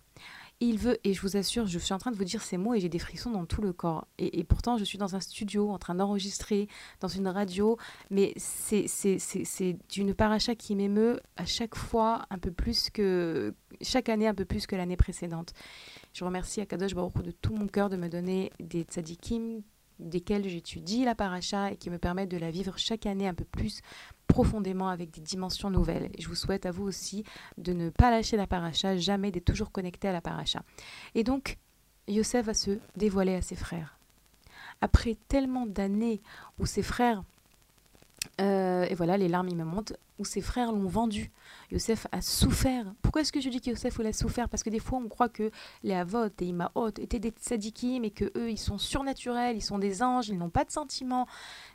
Speaker 2: Il veut, et je vous assure, je suis en train de vous dire ces mots et j'ai des frissons dans tout le corps. Et, pourtant, je suis dans un studio en train d'enregistrer, dans une radio, mais c'est une paracha qui m'émeut à chaque fois un peu plus que, chaque année un peu plus que l'année précédente. Je remercie Akadosh Baruch de tout mon cœur de me donner des tzadikim desquels j'étudie la paracha et qui me permettent de la vivre chaque année un peu plus profondément avec des dimensions nouvelles. Et je vous souhaite à vous aussi de ne pas lâcher la paracha, jamais d'être toujours connecté à la paracha. Et donc, Yosef va se dévoiler à ses frères. Après tellement d'années où ses frères euh, et voilà, les larmes, me montent, où ses frères l'ont vendu. Yosef a souffert. Pourquoi est-ce que je dis que Yosef a souffert? Parce que des fois, on croit que les Avot et Imaot étaient des tzadikim et que eux, ils sont surnaturels, ils sont des anges, ils n'ont pas de sentiments.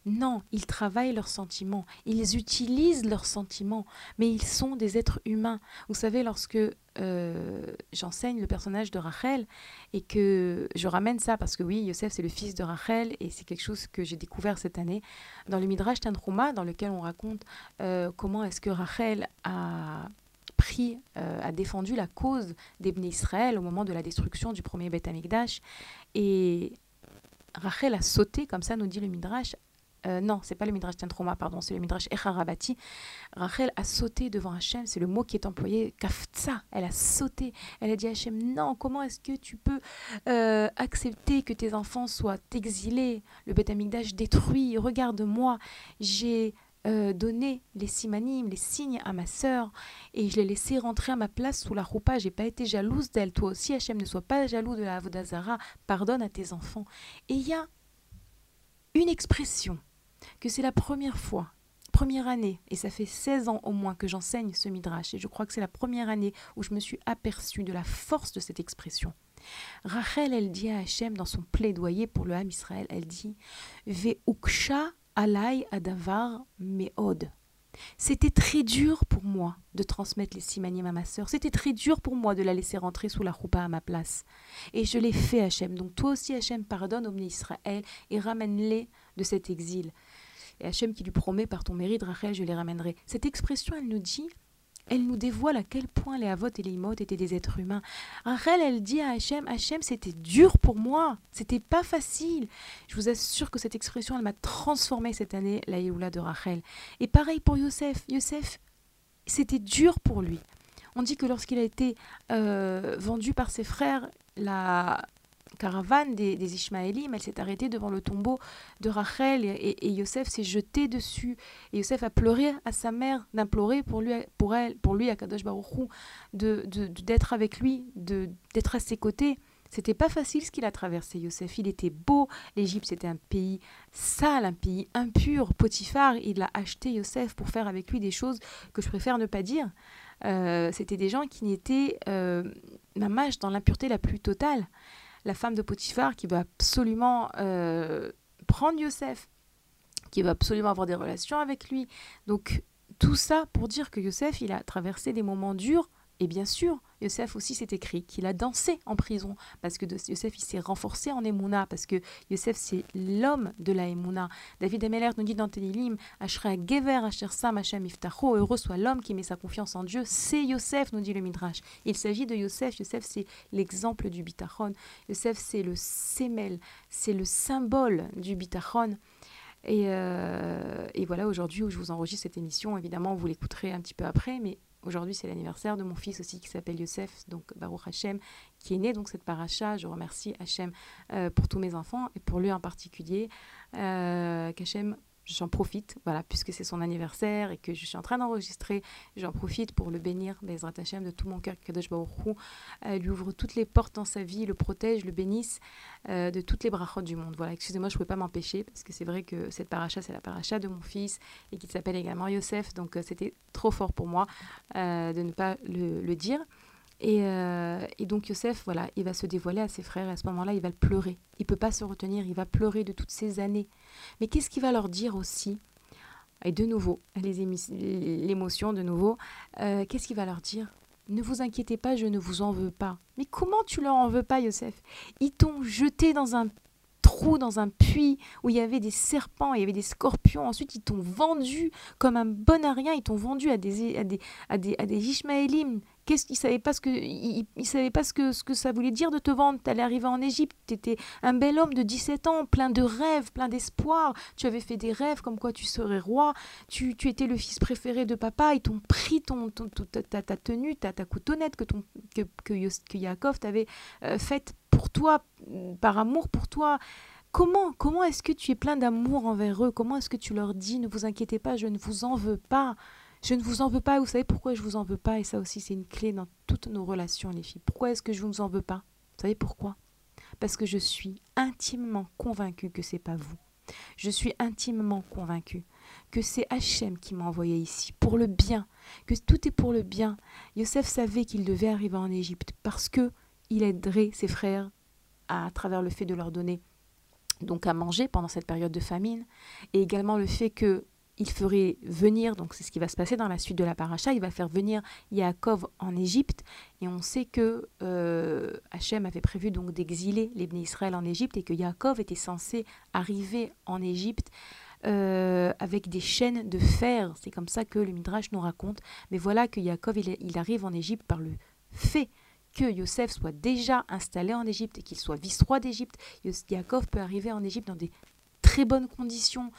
Speaker 2: Non, ils travaillent leurs sentiments, ils utilisent leurs sentiments, mais ils sont des êtres humains. Vous savez, lorsque euh, j'enseigne le personnage de Rachel et que je ramène ça parce que oui, Yosef c'est le fils de Rachel et c'est quelque chose que j'ai découvert cette année dans le Midrash Tantruma dans lequel on raconte euh, comment est-ce que Rachel a pris, euh, a défendu la cause d'Ebné Israël au moment de la destruction du premier Beth Amikdash et Rachel a sauté, comme ça nous dit le Midrash, euh, non, c'est pas le Midrash Tantroma, pardon, c'est le Midrash Echarabati. Rachel a sauté devant Hachem, c'est le mot qui est employé, kaftsa, elle a sauté. Elle a dit à Hachem, non, comment est-ce que tu peux euh, accepter que tes enfants soient exilés, le Beth Amikdash détruit, regarde-moi, j'ai euh, donné les simanim, les signes à ma sœur, et je l'ai laissé rentrer à ma place sous la roupa. J'ai pas été jalouse d'elle. Toi aussi, Hachem, ne sois pas jaloux de la Avodazara. Pardonne à tes enfants. Et il y a une expression que c'est la première fois, première année, et ça fait 16 ans au moins que j'enseigne ce midrash, et je crois que c'est la première année où je me suis aperçue de la force de cette expression. Rachel, elle dit à Hachem dans son plaidoyer pour le Ham Israël, elle dit Ve'uksha C'était très dur pour moi de transmettre les simanim à ma sœur. C'était très dur pour moi de la laisser rentrer sous la roupa à ma place. Et je l'ai fait, Hachem. Donc toi aussi, Hachem, pardonne au Israël et ramène-les de cet exil et Hachem qui lui promet par ton mérite, Rachel, je les ramènerai. Cette expression, elle nous dit, elle nous dévoile à quel point les Havot et les Imot étaient des êtres humains. Rachel, elle dit à Hachem, Hachem, c'était dur pour moi, c'était pas facile. Je vous assure que cette expression, elle m'a transformé cette année, la Yehoula de Rachel. Et pareil pour Yosef. Yosef, c'était dur pour lui. On dit que lorsqu'il a été euh, vendu par ses frères, la, caravane des, des Ishmaélim, elle s'est arrêtée devant le tombeau de Rachel et, Yosef s'est jeté dessus. Et Yosef a pleuré à sa mère d'implorer pour lui, pour elle, pour lui, à Kadosh Baruchou, de, d'être avec lui, de, d'être à ses côtés. C'était pas facile ce qu'il a traversé, Yosef. Il était beau. L'Égypte, c'était un pays sale, un pays impur. Potiphar, il a acheté Yosef pour faire avec lui des choses que je préfère ne pas dire. Euh, c'était des gens qui n'étaient euh, dans l'impureté la plus totale la femme de Potiphar qui va absolument euh, prendre Yosef, qui va absolument avoir des relations avec lui. Donc tout ça pour dire que Yosef, il a traversé des moments durs, et bien sûr, Yosef aussi, c'est écrit qu'il a dansé en prison parce que Yosef, s'est renforcé en Emouna parce que Yosef, c'est l'homme de la Emouna. David Ameller nous dit dans Télilim, Ashra Gever, Asher Sam, Hashem heureux soit l'homme qui met sa confiance en Dieu. C'est Yosef, nous dit le Midrash. Il s'agit de Yosef. Yosef, c'est l'exemple du bitachon. Yosef, c'est le sémel, c'est le symbole du bitachon. Euh, et, voilà, aujourd'hui où je vous enregistre cette émission, évidemment, vous l'écouterez un petit peu après, mais aujourd'hui c'est l'anniversaire de mon fils aussi qui s'appelle Youssef, donc Baruch Hashem, qui est né donc cette paracha. Je remercie Hashem euh, pour tous mes enfants et pour lui en particulier. Euh, j'en profite, voilà, puisque c'est son anniversaire et que je suis en train d'enregistrer, j'en profite pour le bénir, Bezrat Hashem, de tout mon cœur, Kadosh Baruch euh, lui ouvre toutes les portes dans sa vie, le protège, le bénisse euh, de toutes les brachot du monde. Voilà, excusez-moi, je ne pouvais pas m'empêcher, parce que c'est vrai que cette paracha, c'est la paracha de mon fils, et qui s'appelle également Yosef, donc euh, c'était trop fort pour moi de ne pas le dire. Euh, et, donc Yosef, voilà, il va se dévoiler à ses frères et à ce moment-là, il va pleurer. Il peut pas se retenir, il va pleurer de toutes ces années. Mais qu'est-ce qu'il va leur dire aussi? Et de nouveau, l'émotion de nouveau, euh, qu'est-ce qu'il va leur dire? Ne vous inquiétez pas, je ne vous en veux pas. Mais comment tu leur en veux pas, Yosef? Ils t'ont jeté dans un trou, dans un puits où il y avait des serpents, il y avait des scorpions. Ensuite, ils t'ont vendu comme un bon à rien. Ils t'ont vendu à des, à des, à des, à des qu'est-ce qu'il savait pas ce que il, savait pas ce que ce que ça voulait dire de te vendre. Tu allais arriver en Égypte, tu étais un bel homme de 17 ans, plein de rêves, plein d'espoir. Tu avais fait des rêves comme quoi tu serais roi. Tu, tu étais le fils préféré de papa. Ils t'ont pris ton, ton, ta, ta, tenue, ta, ta coutonnette que ton que que, que Yaakov t'avait euh, faite pour toi, par amour pour toi. Comment, comment est-ce que tu es plein d'amour envers eux? Comment est-ce que tu leur dis ne vous inquiétez pas, je ne vous en veux pas? Je ne vous en veux pas. Vous savez pourquoi je vous en veux pas Et ça aussi, c'est une clé dans toutes nos relations, les filles. Pourquoi est-ce que je ne vous en veux pas? Vous savez pourquoi? Parce que je suis intimement convaincue que c'est pas vous. Je suis intimement convaincue que c'est Hachem qui m'a envoyé ici, pour le bien, que tout est pour le bien. Yosef savait qu'il devait arriver en Égypte parce que il aiderait ses frères à, travers le fait de leur donner donc à manger pendant cette période de famine, et également le fait que il ferait venir, donc c'est ce qui va se passer dans la suite de la paracha, il va faire venir Yaakov en Égypte, et on sait que euh, Hachem avait prévu donc d'exiler les Israël en Égypte, et que Yaakov était censé arriver en Égypte euh, avec des chaînes de fer, c'est comme ça que le Midrash nous raconte, mais voilà que Yaakov, arrive en Égypte par le fait que Yosef soit déjà installé en Égypte et qu'il soit vice-roi d'Égypte, Yaakov peut arriver en Égypte dans des très bonnes conditions,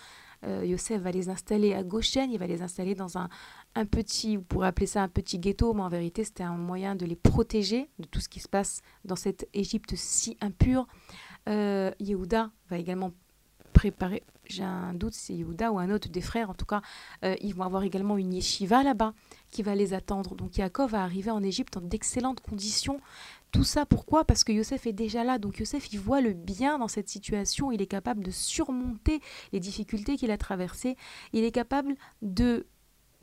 Speaker 2: euh, Yosef va les installer à Goshen, il va les installer dans un, un petit, vous pourrait appeler ça un petit ghetto, mais en vérité c'était un moyen de les protéger de tout ce qui se passe dans cette Égypte si impure. Euh, Yehuda va également préparer, j'ai un doute si c'est Yehuda ou un autre des frères, en tout cas, euh, ils vont avoir également une yeshiva là-bas qui va les attendre. Donc Yaakov va arriver en Égypte dans d'excellentes conditions. Tout ça pourquoi? Parce que Yosef est déjà là. Donc Yosef, il voit le bien dans cette situation. Il est capable de surmonter les difficultés qu'il a traversées. Il est capable de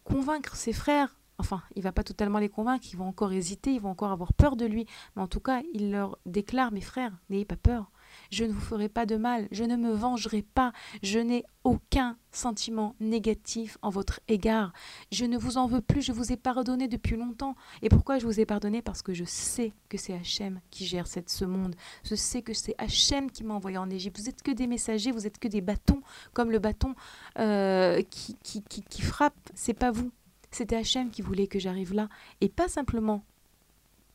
Speaker 2: convaincre ses frères. Enfin, il va pas totalement les convaincre, ils vont encore hésiter, ils vont encore avoir peur de lui. Mais en tout cas, il leur déclare, mes frères, n'ayez pas peur je ne vous ferai pas de mal, je ne me vengerai pas, je n'ai aucun sentiment négatif en votre égard, je ne vous en veux plus, je vous ai pardonné depuis longtemps. Et pourquoi je vous ai pardonné? Parce que je sais que c'est Hachem qui gère cette, ce monde, je sais que c'est Hachem qui m'a envoyé en Égypte. Vous êtes que des messagers, vous êtes que des bâtons, comme le bâton euh, qui, qui, qui, qui frappe, c'est pas vous. C'était Hachem qui voulait que j'arrive là, et pas simplement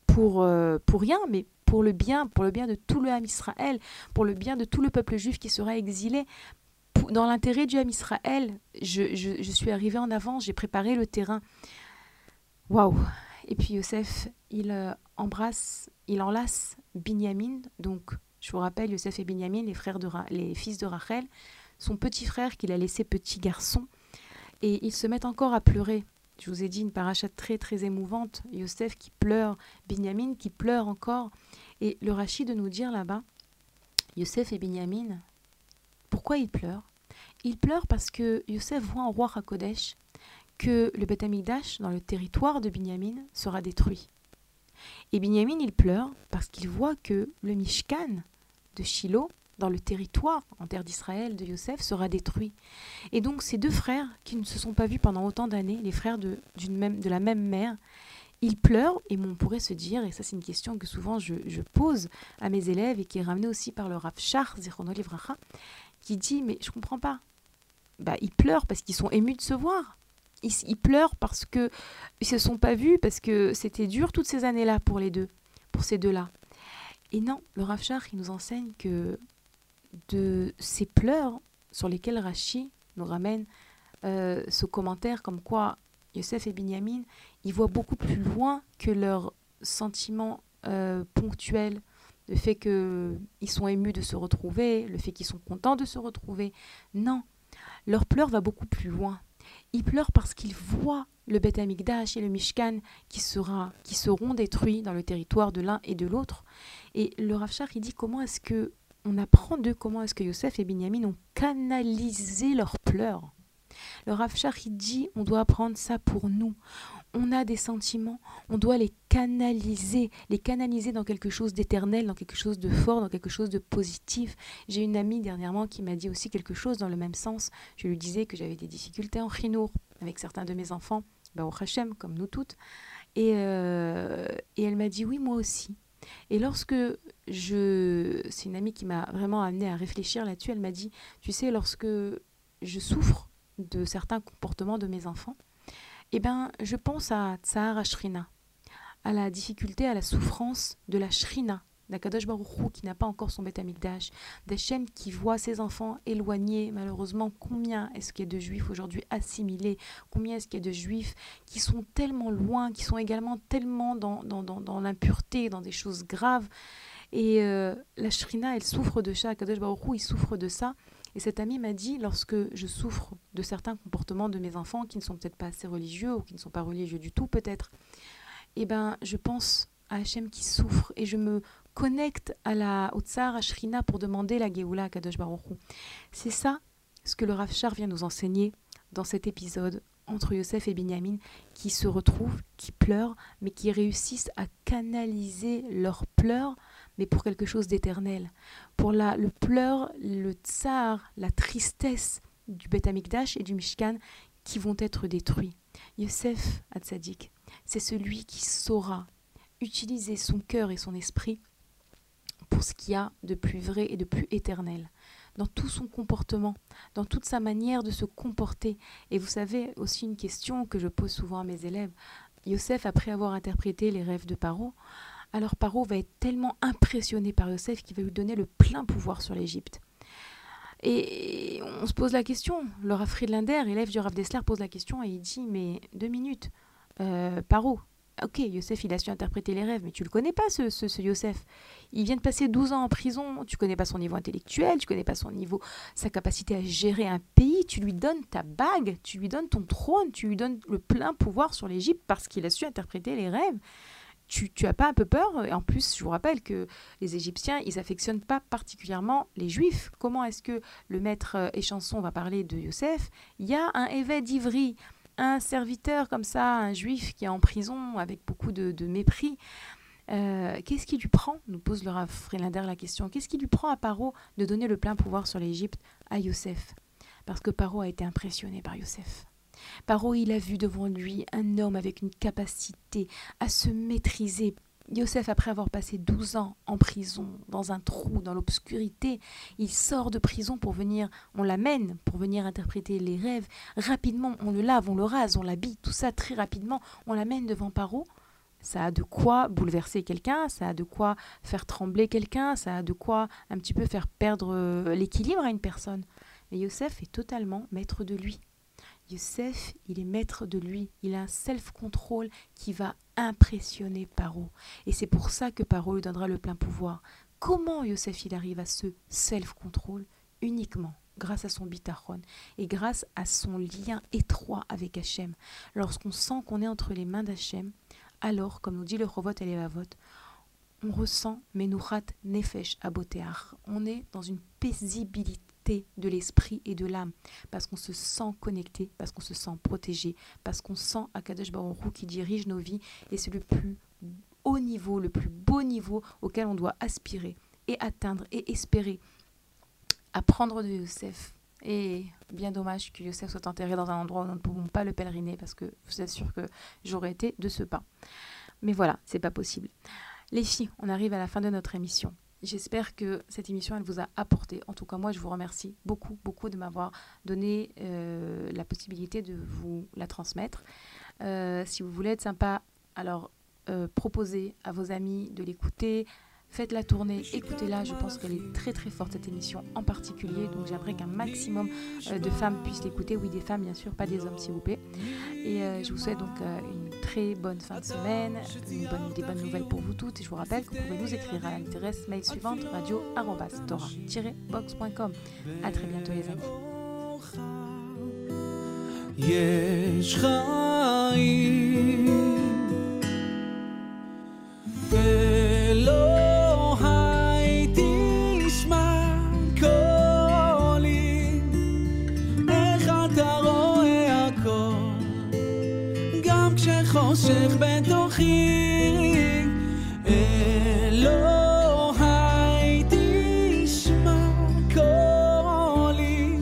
Speaker 2: pour, euh, pour rien, mais pour le bien, pour le bien de tout le Ham Israël, pour le bien de tout le peuple juif qui sera exilé. Dans l'intérêt du Ham Israël, je, suis arrivée en avance, j'ai préparé le terrain. Waouh Et puis Yosef, il euh, embrasse, il enlace Binyamin. Donc, je vous rappelle, Yosef et Binyamin, les, frères de les fils de Rachel, son petit frère qu'il a laissé petit garçon. Et ils se mettent encore à pleurer. Je vous ai dit une paracha très très émouvante. Yosef qui pleure, Binyamin qui pleure encore. Et le Rachid de nous dire là-bas, Yosef et Binyamin, pourquoi ils pleurent? Ils pleurent parce que Yosef voit en roi Hakodesh que le Beth Amikdash, dans le territoire de Binyamin, sera détruit. Et Binyamin, il pleure parce qu'il voit que le Mishkan de Shiloh, dans le territoire en terre d'Israël de Yosef, sera détruit. Et donc ces deux frères, qui ne se sont pas vus pendant autant d'années, les frères de, même, de la même mère, il pleure, et on pourrait se dire, et ça c'est une question que souvent je, pose à mes élèves et qui est ramenée aussi par le Rav Livracha, qui dit Mais je comprends pas. Bah, ils pleurent parce qu'ils sont émus de se voir. Ils, pleurent parce qu'ils ne se sont pas vus, parce que c'était dur toutes ces années-là pour les deux, pour ces deux-là. Et non, le Rav Shach, il nous enseigne que de ces pleurs sur lesquels Rachi nous ramène euh, ce commentaire comme quoi Yosef et Binyamin, ils voient beaucoup plus loin que leurs sentiments euh, ponctuels, le fait qu'ils sont émus de se retrouver, le fait qu'ils sont contents de se retrouver. Non, leur pleur va beaucoup plus loin. Ils pleurent parce qu'ils voient le Beth Amikdash et le Mishkan qui, sera, qui seront détruits dans le territoire de l'un et de l'autre. Et le Rafshar, il dit comment est-ce que on apprend d'eux comment est-ce que Yosef et Binyamin ont canalisé leurs pleurs. Le Rav il dit on doit apprendre ça pour nous. On a des sentiments, on doit les canaliser, les canaliser dans quelque chose d'éternel, dans quelque chose de fort, dans quelque chose de positif. J'ai une amie dernièrement qui m'a dit aussi quelque chose dans le même sens. Je lui disais que j'avais des difficultés en chinour avec certains de mes enfants, au Hachem, comme nous toutes. Euh, et elle m'a dit oui, moi aussi. Et lorsque je... C'est une amie qui m'a vraiment amené à réfléchir là-dessus. Elle m'a dit, tu sais, lorsque je souffre de certains comportements de mes enfants, eh ben, je pense à Tsahar Shrina, à la difficulté, à la souffrance de la Shrina, d'Akadosh Baruchou qui n'a pas encore son Beth Amikdash, chaînes qui voient ses enfants éloignés, malheureusement, combien est-ce qu'il y a de juifs aujourd'hui assimilés, combien est-ce qu'il y a de juifs qui sont tellement loin, qui sont également tellement dans, dans, dans, l'impureté, dans des choses graves? Et euh, la Shrina, elle souffre de ça, Akadosh Baruchou, il souffre de ça. Et cette amie m'a dit, lorsque je souffre de certains comportements de mes enfants qui ne sont peut-être pas assez religieux ou qui ne sont pas religieux du tout peut-être, eh ben, je pense à Hachem qui souffre et je me connecte à la au Tsar Ashrina pour demander la Géoula à Kadosh Baruch C'est ça ce que le Rav vient nous enseigner dans cet épisode entre Yosef et Binyamin qui se retrouvent, qui pleurent, mais qui réussissent à canaliser leurs pleurs mais pour quelque chose d'éternel. Pour la, le pleur, le tsar, la tristesse du Beth Amikdash et du Mishkan qui vont être détruits. Yosef Hatzadik, c'est celui qui saura utiliser son cœur et son esprit pour ce qu'il y a de plus vrai et de plus éternel dans tout son comportement, dans toute sa manière de se comporter. Et vous savez aussi une question que je pose souvent à mes élèves. Yosef, après avoir interprété les rêves de Paro, alors Paro va être tellement impressionné par Yosef qu'il va lui donner le plein pouvoir sur l'Égypte. Et on se pose la question, Rav Friedlander, élève du Rav Dessler, pose la question et il dit Mais deux minutes, euh, Paro, ok, Yosef, il a su interpréter les rêves, mais tu le connais pas, ce, ce, Yosef. Il vient de passer 12 ans en prison, tu connais pas son niveau intellectuel, tu connais pas son niveau, sa capacité à gérer un pays, tu lui donnes ta bague, tu lui donnes ton trône, tu lui donnes le plein pouvoir sur l'Égypte parce qu'il a su interpréter les rêves tu, tu as pas un peu peur? Et en plus, je vous rappelle que les Égyptiens, ils affectionnent pas particulièrement les Juifs. Comment est-ce que le maître Échanson va parler de Yosef Il y a un évêque d'Ivry, un serviteur comme ça, un Juif qui est en prison avec beaucoup de, mépris. Euh, qu'est-ce qui lui prend nous pose le Rav la question. Qu'est-ce qui lui prend à Paro de donner le plein pouvoir sur l'Égypte à Yosef? Parce que Paro a été impressionné par Yosef. Paro, il a vu devant lui un homme avec une capacité à se maîtriser. Yosef, après avoir passé 12 ans en prison, dans un trou, dans l'obscurité, il sort de prison pour venir, on l'amène pour venir interpréter les rêves. Rapidement, on le lave, on le rase, on l'habille, tout ça très rapidement, on l'amène devant Paro. Ça a de quoi bouleverser quelqu'un, ça a de quoi faire trembler quelqu'un, ça a de quoi un petit peu faire perdre euh, l'équilibre à une personne. Mais Yosef est totalement maître de lui. Youssef, il est maître de lui. Il a un self-control qui va impressionner Paro. Et c'est pour ça que Paro lui donnera le plein pouvoir. Comment Youssef il arrive à ce self-control Uniquement grâce à son bitachon et grâce à son lien étroit avec Hachem. Lorsqu'on sent qu'on est entre les mains d'Hachem, alors, comme nous dit le Rovot et les on ressent Menuchat Nefesh Aboteach. On est dans une paisibilité de l'esprit et de l'âme, parce qu'on se sent connecté, parce qu'on se sent protégé, parce qu'on sent Akadosh Baruch qui dirige nos vies, et c'est le plus haut niveau, le plus beau niveau auquel on doit aspirer et atteindre et espérer. Apprendre de Yosef,
Speaker 4: Et bien dommage que Yosef soit enterré dans un endroit où nous ne pouvons pas le pèleriner parce que vous êtes sûr que j'aurais été de ce pas. Mais voilà, c'est pas possible. Les filles, on arrive à la fin de notre émission. J'espère que cette émission, elle vous a apporté. En tout cas, moi, je vous remercie beaucoup, beaucoup de m'avoir donné euh, la possibilité de vous la transmettre. Euh, si vous voulez être sympa, alors euh, proposez à vos amis de l'écouter, Faites la tournée, écoutez-la, je pense qu'elle est très très forte cette émission en particulier, donc j'aimerais qu'un maximum de femmes puissent l'écouter, oui des femmes bien sûr, pas des hommes s'il vous plaît. Et euh, je vous souhaite donc euh, une très bonne fin de semaine, des bonnes nouvelles pour vous toutes, et je vous rappelle que vous pouvez nous écrire à l'adresse mail suivante radio-tora-box.com. A très bientôt les amis. חושך בתוכי אלוהי תשמע קולי.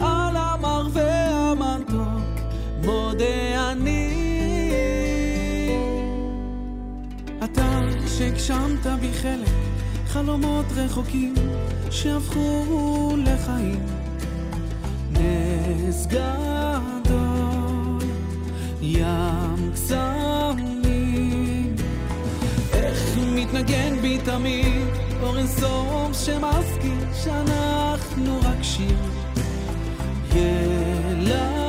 Speaker 4: על המר והמתוק מודה אני. אתה שהגשמת בי חלק חלומות רחוקים שהפכו לחיים. נס ים קסמים. איך מתנגן בי תמיד אור אינסוף שמזכיר שאנחנו רק שיר. ילדים